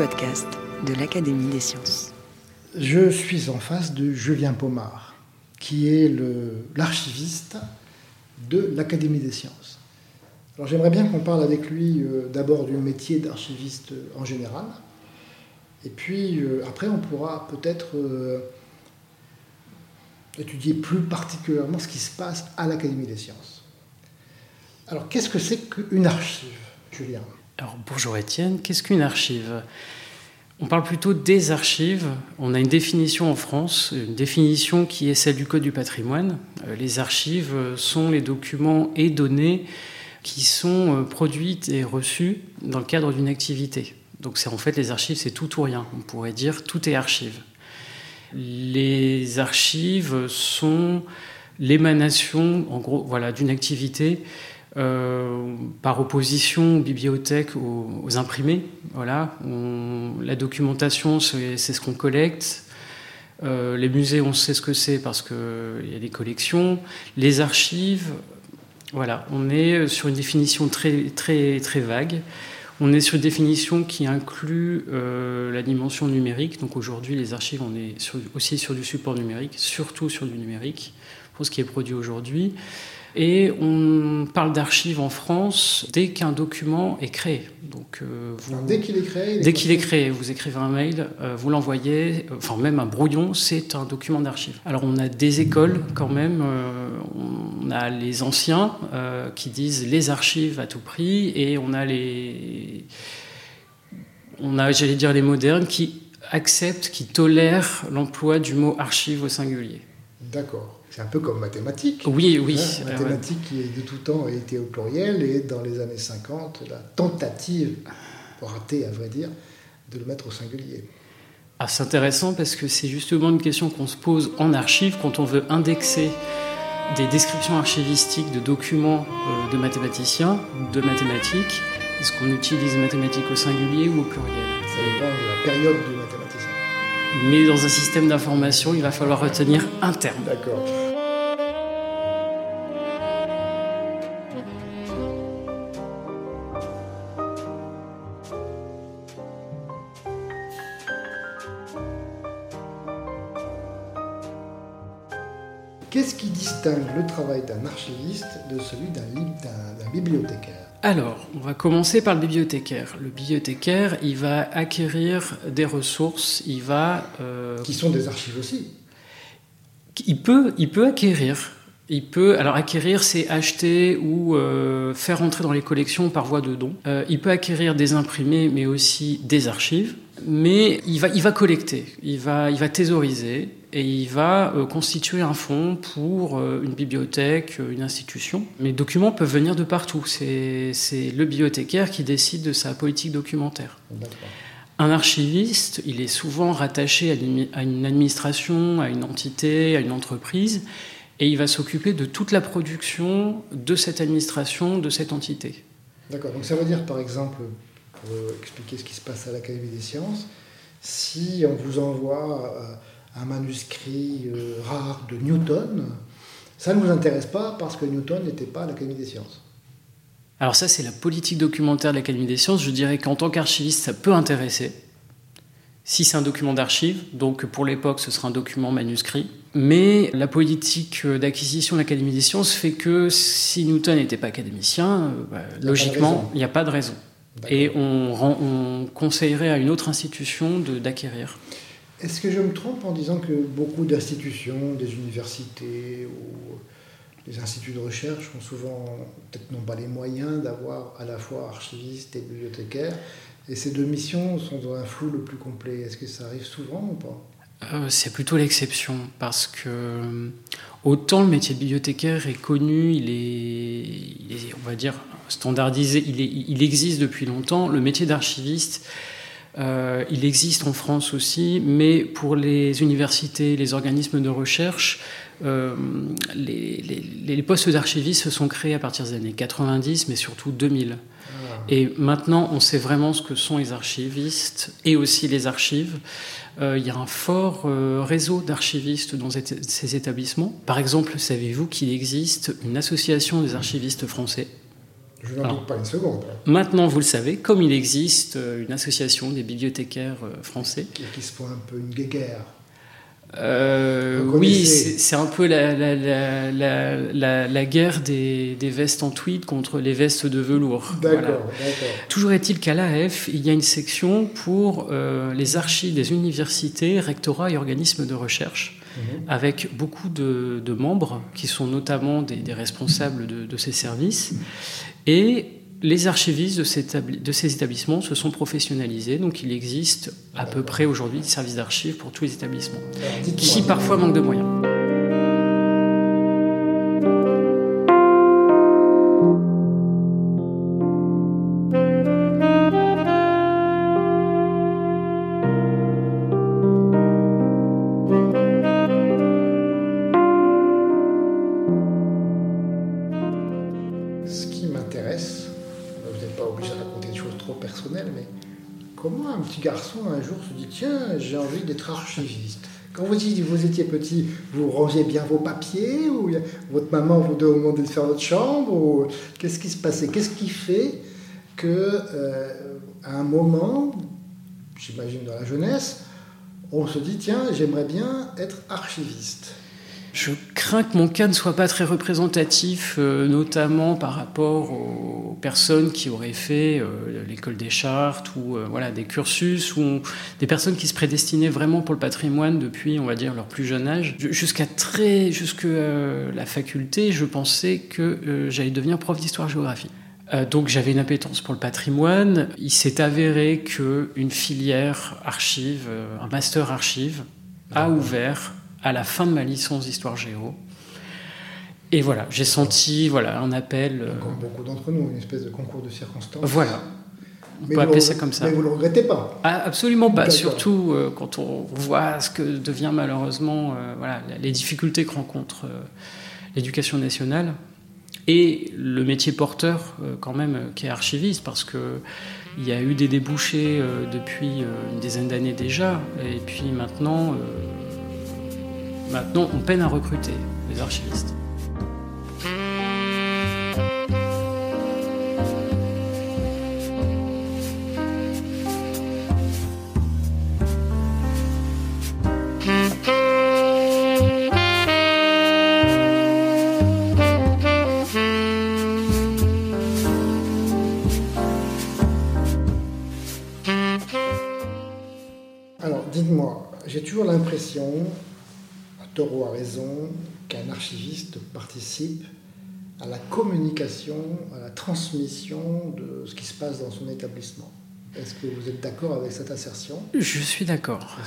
Podcast de l'Académie des sciences. Je suis en face de Julien Pomard, qui est l'archiviste de l'Académie des sciences. Alors j'aimerais bien qu'on parle avec lui euh, d'abord du métier d'archiviste en général, et puis euh, après on pourra peut-être euh, étudier plus particulièrement ce qui se passe à l'Académie des sciences. Alors qu'est-ce que c'est qu'une archive, Julien? Alors bonjour Étienne, qu'est-ce qu'une archive? On parle plutôt des archives. On a une définition en France, une définition qui est celle du Code du patrimoine. Euh, Les archives sont les documents et données qui sont euh, produites et reçues dans le cadre d'une activité. Donc c'est en fait les archives, c'est tout ou rien. On pourrait dire tout est archive. Les archives sont l'émanation, en gros, voilà, d'une activité euh, par opposition aux bibliothèques, aux, imprimés. Voilà, la documentation, c'est ce qu'on collecte. Euh, les musées, on sait ce que c'est parce qu'il y a des collections. Les archives, voilà, on est sur une définition très, très, très vague. On est sur une définition qui inclut euh, la dimension numérique. Donc aujourd'hui, les archives, on est aussi sur du support numérique, surtout sur du numérique, pour ce qui est produit aujourd'hui. Et on parle d'archives en France dès qu'un document est créé. Donc, euh, vous- Alors, Dès qu'il est créé, dès qu'il est créé, vous écrivez un mail, euh, vous l'envoyez, euh, enfin même un brouillon, c'est un document d'archive. Alors on a des écoles quand même, on a les anciens qui disent les archives à tout prix, et on a les, on a, j'allais dire les modernes qui acceptent, qui tolèrent l'emploi du mot archive au singulier. D'accord. C'est un peu comme mathématiques. Oui, oui. Hein, mathématiques qui de tout temps a été au pluriel et dans les années 50, la tentative, ratée à vrai dire, de le mettre au singulier. Ah, c'est intéressant parce que c'est justement une question qu'on se pose en archive quand on veut indexer des descriptions archivistiques de documents euh, de mathématiciens, de mathématiques. Est-ce qu'on utilise mathématiques au singulier ou au pluriel? Ça dépend de la période du. Mais dans un système d'information, il va falloir retenir un terme. D'accord. Qu'est-ce qui distingue le travail d'un archiviste de celui d'un bibliothécaire? Alors, on va commencer par le bibliothécaire. Le bibliothécaire, il va acquérir des ressources, il va euh, Qui sont des archives aussi. Il peut, il peut acquérir. Il peut, alors acquérir, c'est acheter ou euh, faire entrer dans les collections par voie de don. Euh, il peut acquérir des imprimés, mais aussi des archives. Mais il va, il va collecter, il va, il va thésauriser et il va euh, constituer un fonds pour euh, une bibliothèque, euh, une institution. Mais les documents peuvent venir de partout. C'est le bibliothécaire qui décide de sa politique documentaire. Un archiviste, il est souvent rattaché à une administration, à une entité, à une entreprise, et il va s'occuper de toute la production de cette administration, de cette entité. D'accord. Donc ça veut dire, par exemple, pour expliquer ce qui se passe à l'Académie des sciences, si on vous envoie un manuscrit euh, rare de Newton, ça ne vous intéresse pas parce que Newton n'était pas à l'Académie des sciences. Alors ça, c'est la politique documentaire de l'Académie des sciences. Je dirais qu'en tant qu'archiviste, ça peut intéresser. Si c'est un document d'archive, donc pour l'époque, ce sera un document manuscrit. Mais la politique d'acquisition de l'Académie des sciences fait que si Newton n'était pas académicien, euh, bah, logiquement, il n'y a pas de raison. Et on, rend- on conseillerait à une autre institution d'acquérir. Est-ce que je me trompe en disant que beaucoup d'institutions, des universités ou les instituts de recherche ont souvent, peut-être n'ont pas les moyens d'avoir à la fois archivistes et bibliothécaires, et ces deux missions sont dans un flou le plus complet? Est-ce que ça arrive souvent ou pas? C'est plutôt l'exception parce que autant le métier de bibliothécaire est connu, il est, on va dire, standardisé, il, existe depuis longtemps. Le métier d'archiviste, euh, il existe en France aussi, mais pour les universités, les organismes de recherche, euh, les, postes d'archivistes se sont créés à partir des années 90, mais surtout 2000. Ah. Et maintenant, on sait vraiment ce que sont les archivistes et aussi les archives. Euh, il y a un fort réseau d'archivistes dans ces établissements. Par exemple, savez-vous qu'il existe une association des archivistes français? Je n'en doute pas une seconde. Maintenant, vous le savez, comme il existe euh, une association des bibliothécaires euh, français. Qui, qui se font un peu une guéguerre. Euh, oui, c'est un peu la, la, la, guerre des, des, vestes en tweed contre les vestes de velours. D'accord, d'accord. Toujours est-il qu'à l'AF, il y a une section pour les archives des universités, rectorats et organismes de recherche. Avec beaucoup de, de, membres qui sont notamment des, des responsables de, de, ces services. Et les archivistes de, ces établissements se sont professionnalisés, donc il existe à peu près aujourd'hui des services d'archives pour tous les établissements, qui parfois manquent de moyens. Petit, vous rangiez bien vos papiers ou votre maman vous demandait de faire votre chambre qu'est-ce qui se passait Qu'est-ce qui fait que euh, à un moment, j'imagine dans la jeunesse, on se dit tiens, j'aimerais bien être archiviste je crains que mon cas ne soit pas très représentatif, euh, notamment par rapport aux personnes qui auraient fait euh, l'école des chartes ou euh, voilà, des cursus, ou des personnes qui se prédestinaient vraiment pour le patrimoine depuis, on va dire, leur plus jeune âge. Jusqu'à très, jusque la faculté, je pensais que j'allais devenir prof d'histoire-géographie. donc j'avais une appétence pour le patrimoine. Il s'est avéré qu'une filière archive, un master archive, a ouvert à la fin de ma licence d'histoire géo. Et voilà, j'ai senti voilà, un appel. Euh, Comme beaucoup d'entre nous, une espèce de concours de circonstances. Voilà. On peut appeler ça comme ça. Mais vous ne le regrettez pas ah, Absolument pas. Surtout euh, quand on voit ce que devient malheureusement euh, voilà, les difficultés que rencontre l'éducation nationale et le métier porteur quand même qui est archiviste parce que il y a eu des débouchés depuis une dizaine d'années déjà et puis maintenant Maintenant, on peine à recruter les archivistes. Alors, dites-moi, j'ai toujours l'impression Taureau a raison qu'un archiviste participe à la communication, à la transmission de ce qui se passe dans son établissement. Est-ce que vous êtes d'accord avec cette assertion? Je suis d'accord.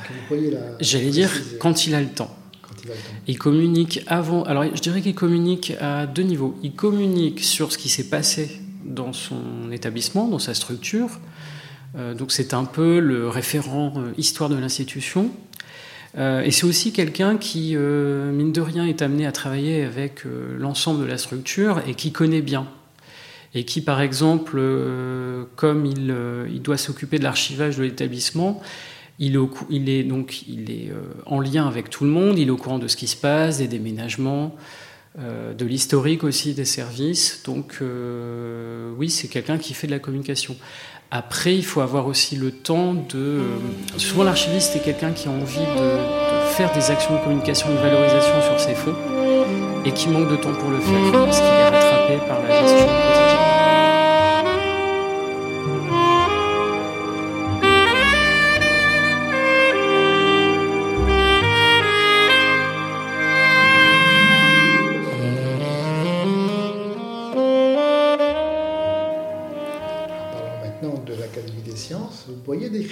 J'allais dire quand il a le temps. Quand il, a le temps. il communique avant. Alors, je dirais qu'il communique à deux niveaux. Il communique sur ce qui s'est passé dans son établissement, dans sa structure. Euh, donc, c'est un peu le référent euh, histoire de l'institution. Euh, et c'est aussi quelqu'un qui, euh, mine de rien, est amené à travailler avec euh, l'ensemble de la structure et qui connaît bien. Et qui, par exemple, comme il, doit s'occuper de l'archivage de l'établissement, il, est donc il est en lien avec tout le monde, il est au courant de ce qui se passe, des déménagements, de l'historique aussi des services. Donc oui, c'est quelqu'un qui fait de la communication. Après, il faut avoir aussi le temps de... Euh, souvent l'archiviste est quelqu'un qui a envie de, faire des actions de communication, de valorisation sur ses fonds, et qui manque de temps pour le faire, parce qu'il est rattrapé par la gestion.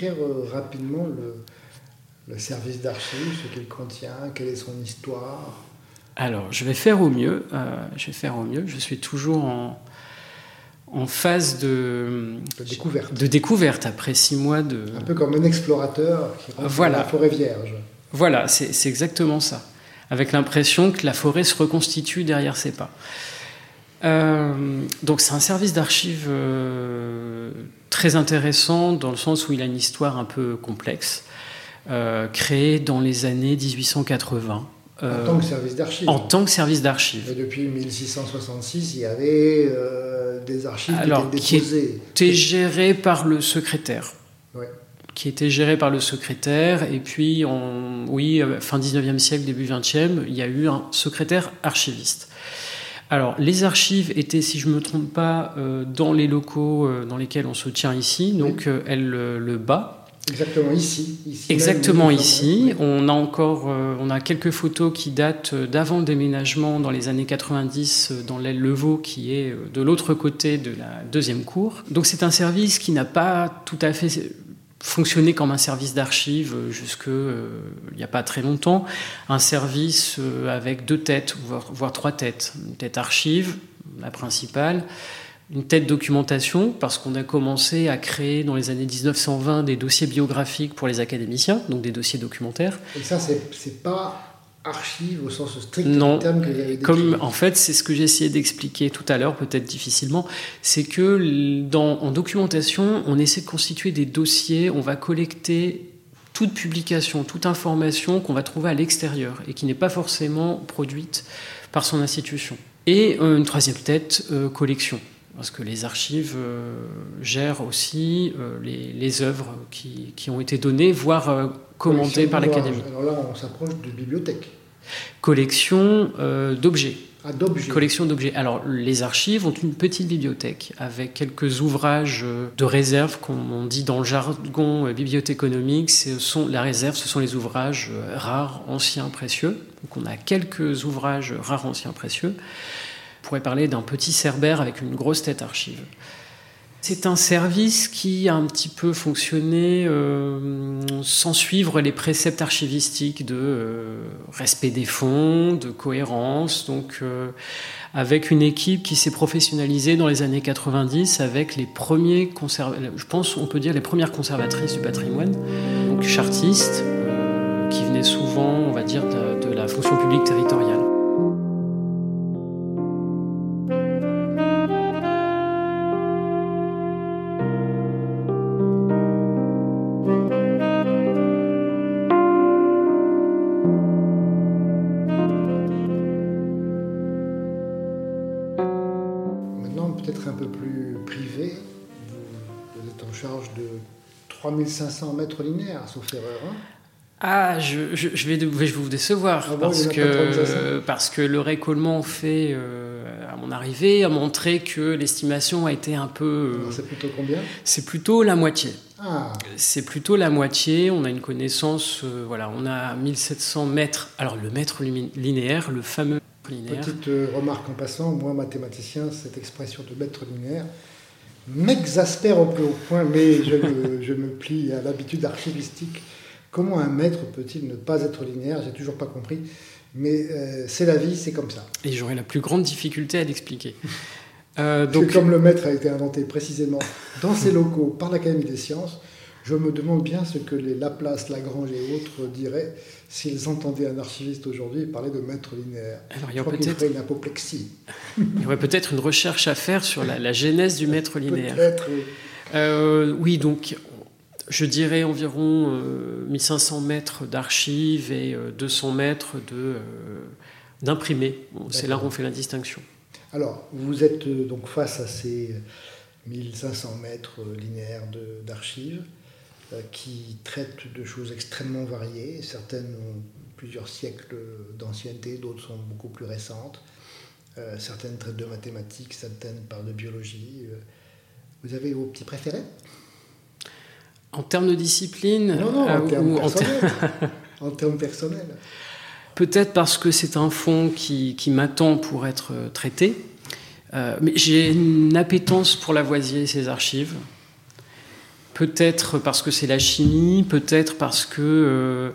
Décrire euh, rapidement le, le service d'archives, ce qu'il contient, quelle est son histoire? Alors, je vais faire au mieux. Euh, je vais faire au mieux. Je suis toujours en, en phase de, découverte. de découverte après six mois de. Un peu comme un explorateur qui rentre voilà. dans la forêt vierge. Voilà, c'est exactement ça. Avec l'impression que la forêt se reconstitue derrière ses pas. Euh, donc c'est un service d'archives euh, très intéressant dans le sens où il a une histoire un peu complexe, euh, créé dans les années 1880. en tant que service d'archives. En tant que service d'archives. Et depuis 1666, il y avait des archives Alors, qui étaient déposées. Qui étaient gérées par le secrétaire. Ouais. Qui était géré par le secrétaire. Et puis, en, oui, fin 19e siècle, début 20e, il y a eu un secrétaire archiviste. Alors, les archives étaient, si je ne me trompe pas, euh, dans les locaux euh, dans lesquels on se tient ici, donc euh, elle le bas. Exactement ici. ici Exactement même, ici. On a encore, on a quelques photos qui datent d'avant le déménagement dans les années 90 dans l'aile Levaux, qui est de l'autre côté de la deuxième cour. Donc c'est un service qui n'a pas tout à fait fonctionné comme un service d'archives jusque euh, il n'y a pas très longtemps, un service euh, avec deux têtes, voire, voire, trois têtes. Une tête archive, la principale, une tête documentation, parce qu'on a commencé à créer dans les années 1920 des dossiers biographiques pour les académiciens, donc des dossiers documentaires. Et ça, c'est pas archive au sens strict non, du terme que vous avez comme en fait c'est ce que j'ai essayé d'expliquer tout à l'heure, peut-être difficilement, c'est que dans, en documentation, on essaie de constituer des dossiers, on va collecter toute publication, toute information qu'on va trouver à l'extérieur et qui n'est pas forcément produite par son institution. Et euh, une troisième tête, euh, collection. Parce que les archives euh, gèrent aussi euh, les, les, œuvres qui, qui, ont été données, voire euh, commentées par l'Académie. Alors là, on s'approche de bibliothèque. Collection euh, d'objets. Ah, d'objets. Collection d'objets. Alors, les archives ont une petite bibliothèque avec quelques ouvrages de réserve, comme on dit dans le jargon euh, bibliothéconomique. Ce sont, la réserve, ce sont les ouvrages euh, rares, anciens, précieux. Donc, on a quelques ouvrages rares, anciens, précieux. On pourrait parler d'un petit cerbère avec une grosse tête archive. C'est un service qui a un petit peu fonctionné euh, sans suivre les préceptes archivistiques de euh, respect des fonds, de cohérence, donc euh, avec une équipe qui s'est professionnalisée dans les années 90 avec les premiers je pense on peut dire les premières conservatrices du patrimoine, donc chartistes, qui venaient souvent, on va dire, de la fonction publique territoriale. 3500 mètres linéaires, sauf erreur. Hein ah, je, je, je, vais, je, vais, vous décevoir Ah bon, parce, que, 3500. parce que le récollement fait euh, à mon arrivée a montré que l'estimation a été un peu. Euh, C'est plutôt combien? c'est plutôt la moitié. Ah, C'est plutôt la moitié. On a une connaissance, euh, voilà, on a 1700 mètres. Alors le mètre linéaire, le fameux linéaire. petite remarque en passant, moi mathématicien, cette expression de mètre linéaire m'exaspère au plus haut point, mais je me, je me plie à l'habitude archivistique. Comment un mètre peut-il ne pas être linéaire? J'ai toujours pas compris. Mais euh, c'est la vie, c'est comme ça. Et j'aurai la plus grande difficulté à l'expliquer. Euh, Donc, comme le mètre a été inventé précisément dans ces locaux par l'Académie des sciences, je me demande bien ce que les Laplace, Lagrange et autres diraient s'ils entendaient un archiviste aujourd'hui parler de mètre linéaire. alors, il y Je aura crois qu'il peut-être une apoplexie. il y aurait peut-être une recherche à faire sur la, la genèse du mètre linéaire. Euh, oui, donc je dirais environ euh, 1500 mètres d'archives et euh, 200 mètres de, euh, d'imprimés. Bon, c'est là où on fait la distinction. Alors, vous êtes euh, donc face à ces 1500 mètres euh, linéaires de- d'archives euh, qui traitent de choses extrêmement variées. Certaines ont plusieurs siècles d'ancienneté, d'autres sont beaucoup plus récentes. Euh, certaines traitent de mathématiques, certaines parlent de biologie. Euh, Vous avez vos petits préférés? En termes de discipline, Non, non, euh, en termes en personnels. en termes personnels. peut-être parce que c'est un fonds qui, qui m'attend pour être euh, traité, Euh, mais j'ai une appétence pour Lavoisier et ses archives. Peut-être parce que c'est la chimie, peut-être parce que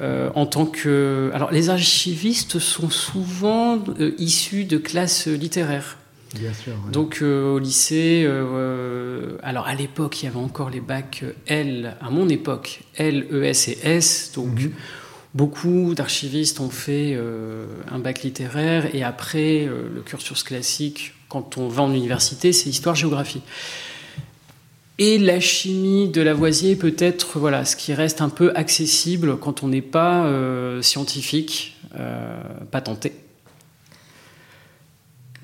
en tant que... Alors les archivistes sont souvent issus de classes littéraires. Bien sûr. Donc au lycée, alors à l'époque, il y avait encore les bacs L, à mon époque, L, ES et S. Donc mhm. Beaucoup d'archivistes ont fait euh, un bac littéraire et après euh, le cursus classique, quand on va en université, c'est histoire-géographie. Et la chimie de Lavoisier peut être voilà, ce qui reste un peu accessible quand on n'est pas euh, scientifique, pas tenté.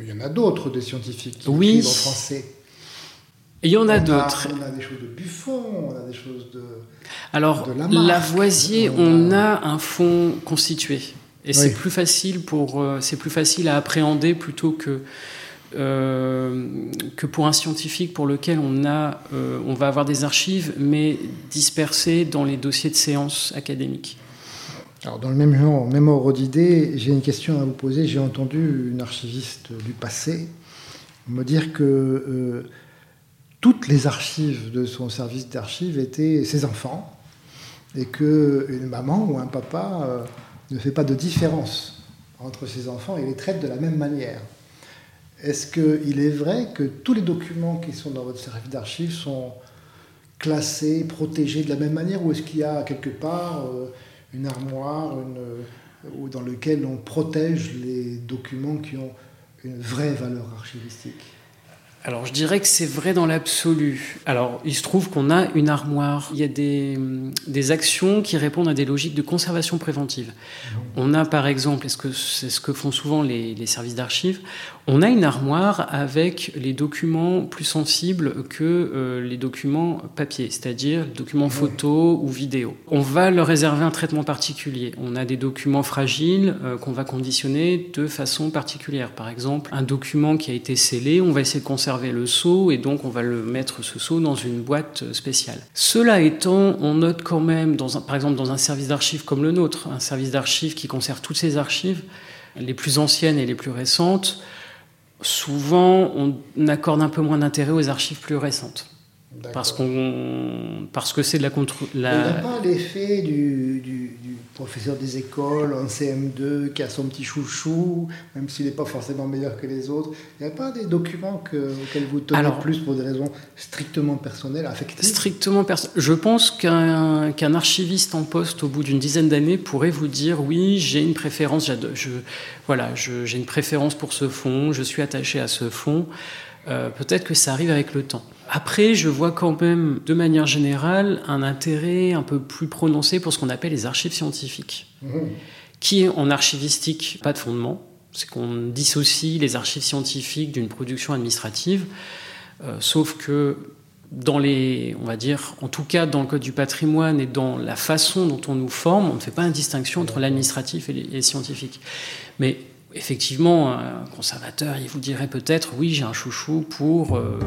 Il y en a d'autres des scientifiques qui oui. écrivent en français. il y en a, d'autres. On a des choses de Buffon, on a des choses de. Alors, Lavoisier, on a un fond constitué. Et c'est plus facile pour, euh, c'est plus facile à appréhender plutôt que euh, que pour un scientifique pour lequel on a, euh, on va avoir des archives, mais dispersées dans les dossiers de séances académiques. Alors, dans le même genre, même ordre d'idée, j'ai une question à vous poser. J'ai entendu une archiviste du passé me dire que toutes les archives de son service d'archives étaient ses enfants et qu'une maman ou un papa euh, ne fait pas de différence entre ses enfants et les traite de la même manière. Est-ce qu'il est vrai que tous les documents qui sont dans votre service d'archives sont classés, protégés de la même manière ou est-ce qu'il y a quelque part euh, une armoire une, dans laquelle on protège les documents qui ont une vraie valeur archivistique? Alors je dirais que c'est vrai dans l'absolu. Alors il se trouve qu'on a une armoire. Il y a des, des, actions qui répondent à des logiques de conservation préventive. On a par exemple, est-ce que c'est ce que font souvent les, les services d'archives, on a une armoire avec les documents plus sensibles que euh, les documents papier, c'est-à-dire documents photos ou vidéo. On va leur réserver un traitement particulier. On a des documents fragiles euh, qu'on va conditionner de façon particulière. Par exemple, un document qui a été scellé, on va essayer de conserver le sceau et donc on va le mettre ce sceau dans une boîte spéciale. Cela étant, on note quand même, dans un, par exemple dans un service d'archives comme le nôtre, un service d'archives qui conserve toutes ces archives, les plus anciennes et les plus récentes, souvent on accorde un peu moins d'intérêt aux archives plus récentes. Parce, qu'on, parce que c'est de la contre. La... Il n'y a pas l'effet du, du, professeur des écoles en CM2 qui a son petit chouchou, même s'il n'est pas forcément meilleur que les autres. Il n'y a pas des documents que, auxquels vous tenez plus pour des raisons strictement personnelles, affectives? Strictement personnelles. Je pense qu'un, qu'un archiviste en poste au bout d'une dizaine d'années pourrait vous dire oui, j'ai une préférence, je, voilà, j'ai une préférence pour ce fond, je suis attaché à ce fond. Euh, peut-être que ça arrive avec le temps. Après, je vois quand même, de manière générale, un intérêt un peu plus prononcé pour ce qu'on appelle les archives scientifiques, mmh. qui en archivistique pas de fondement. C'est qu'on dissocie les archives scientifiques d'une production administrative, euh, sauf que dans les, on va dire, en tout cas dans le code du patrimoine et dans la façon dont on nous forme, on ne fait pas une distinction entre l'administratif et les scientifiques. Mais effectivement, un conservateur, il vous dirait peut-être, oui, j'ai un chouchou pour euh,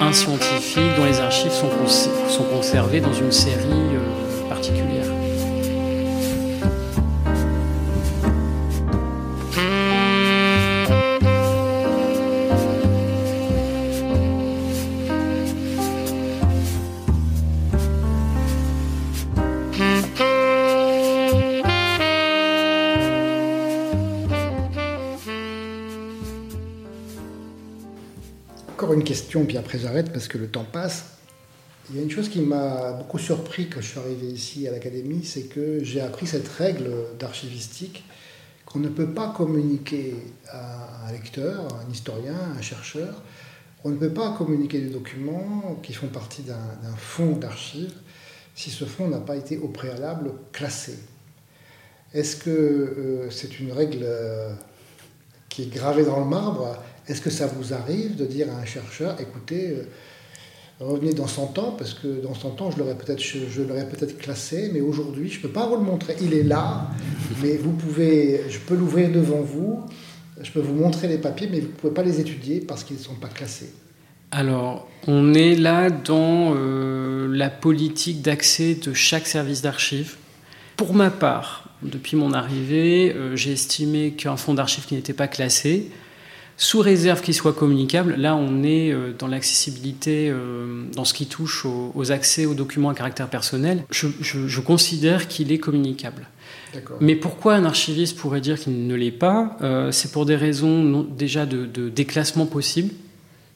un scientifique dont les archives sont, conservées dans une série euh, particulière. Question, puis après j'arrête parce que le temps passe. Il y a une chose qui m'a beaucoup surpris quand je suis arrivé ici à l'Académie, c'est que j'ai appris cette règle d'archivistique qu'on ne peut pas communiquer à un lecteur, un historien, un chercheur. On ne peut pas communiquer des documents qui font partie d'un fonds d'archives si ce fonds n'a pas été au préalable classé. Est-ce que euh, c'est une règle euh, qui est gravée dans le marbre est-ce que ça vous arrive de dire à un chercheur, écoutez, euh, revenez dans 100 ans, parce que dans 100 ans, je l'aurais peut-être, je, peut-être classé, mais aujourd'hui, je ne peux pas vous le montrer. Il est là, mais vous pouvez, je peux l'ouvrir devant vous, je peux vous montrer les papiers, mais vous ne pouvez pas les étudier parce qu'ils ne sont pas classés. Alors, on est là dans euh, la politique d'accès de chaque service d'archives. Pour ma part, depuis mon arrivée, euh, j'ai estimé qu'un fonds d'archives qui n'était pas classé, sous réserve qu'il soit communicable. Là, on est euh, dans l'accessibilité, euh, dans ce qui touche aux, accès aux documents à caractère personnel. Je, considère qu'il est communicable. Mais pourquoi un archiviste pourrait dire qu'il ne l'est pas euh, C'est pour des raisons déjà de, de déclassement possible.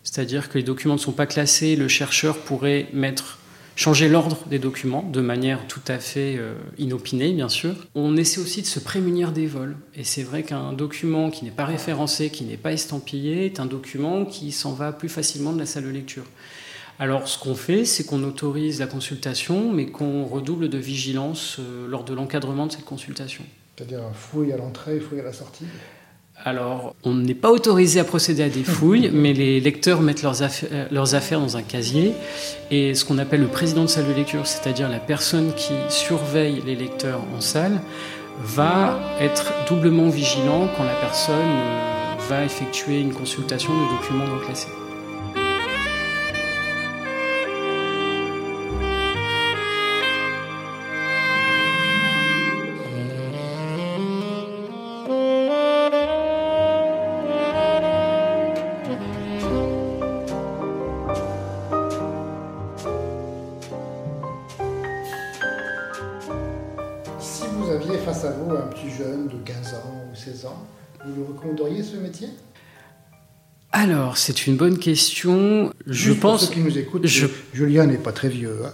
C'est-à-dire que les documents ne sont pas classés, le chercheur pourrait mettre changer l'ordre des documents de manière tout à fait euh, inopinée, bien sûr. On essaie aussi de se prémunir des vols. Et c'est vrai qu'un document qui n'est pas référencé, qui n'est pas estampillé, est un document qui s'en va plus facilement de la salle de lecture. Alors ce qu'on fait, c'est qu'on autorise la consultation, mais qu'on redouble de vigilance euh, lors de l'encadrement de cette consultation. C'est-à-dire fouille à l'entrée, fouille à la sortie? Alors, on n'est pas autorisé à procéder à des fouilles, mais les lecteurs mettent leurs affaires, euh, leurs affaires, dans un casier. Et ce qu'on appelle le président de salle de lecture, c'est-à-dire la personne qui surveille les lecteurs en salle, va être doublement vigilant quand la personne euh, va effectuer une consultation de documents non classés. Alors, c'est une bonne question. Je pense. Pour ceux qui nous écoutent, Julien n'est pas très vieux. Hein.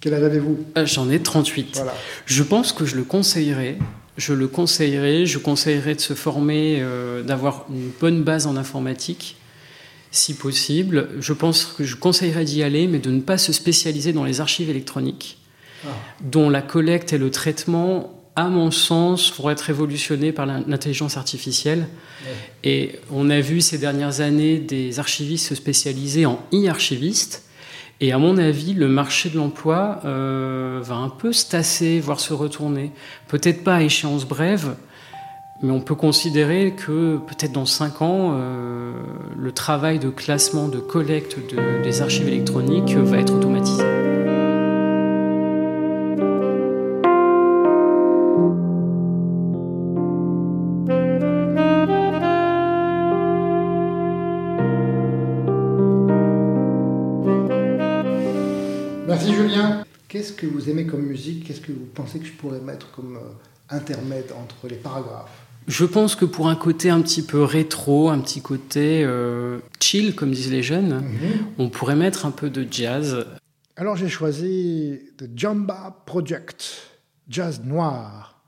Quel âge avez-vous? Euh, J'en ai 38. Je pense que je le conseillerais. Je le conseillerais. Je conseillerais de se former, euh, d'avoir une bonne base en informatique, si possible. Je pense que je conseillerais d'y aller, mais de ne pas se spécialiser dans les archives électroniques, ah. dont la collecte et le traitement à mon sens, pourrait être révolutionné par l'intelligence artificielle. Et on a vu ces dernières années des archivistes se spécialiser en e-archivistes. Et à mon avis, le marché de l'emploi euh, va un peu se tasser, voire se retourner. Peut-être pas à échéance brève, mais on peut considérer que peut-être dans cinq ans, euh, le travail de classement, de collecte des archives électroniques va être automatisé. Qu'est-ce que vous aimez comme musique? Qu'est-ce que vous pensez que je pourrais mettre comme euh, intermède entre les paragraphes? Je pense que pour un côté un petit peu rétro, un petit côté euh, chill, comme disent les jeunes, mhm. on pourrait mettre un peu de jazz. Alors j'ai choisi The Jamba Project, jazz noir,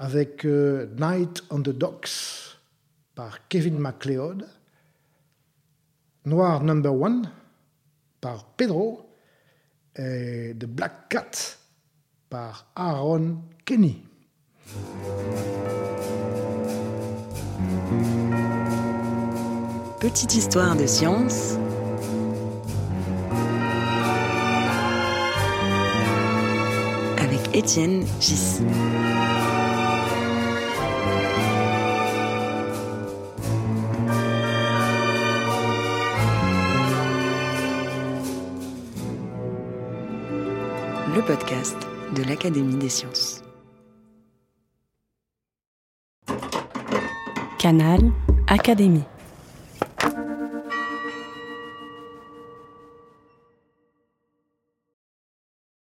avec euh, Night on the Docks par Kevin MacLeod, Noir Number One par Pedro et The Black Cat par Aaron Kenny. Petite histoire de science. Avec Étienne Gis. Podcast de l'Académie des sciences. Canal Académie.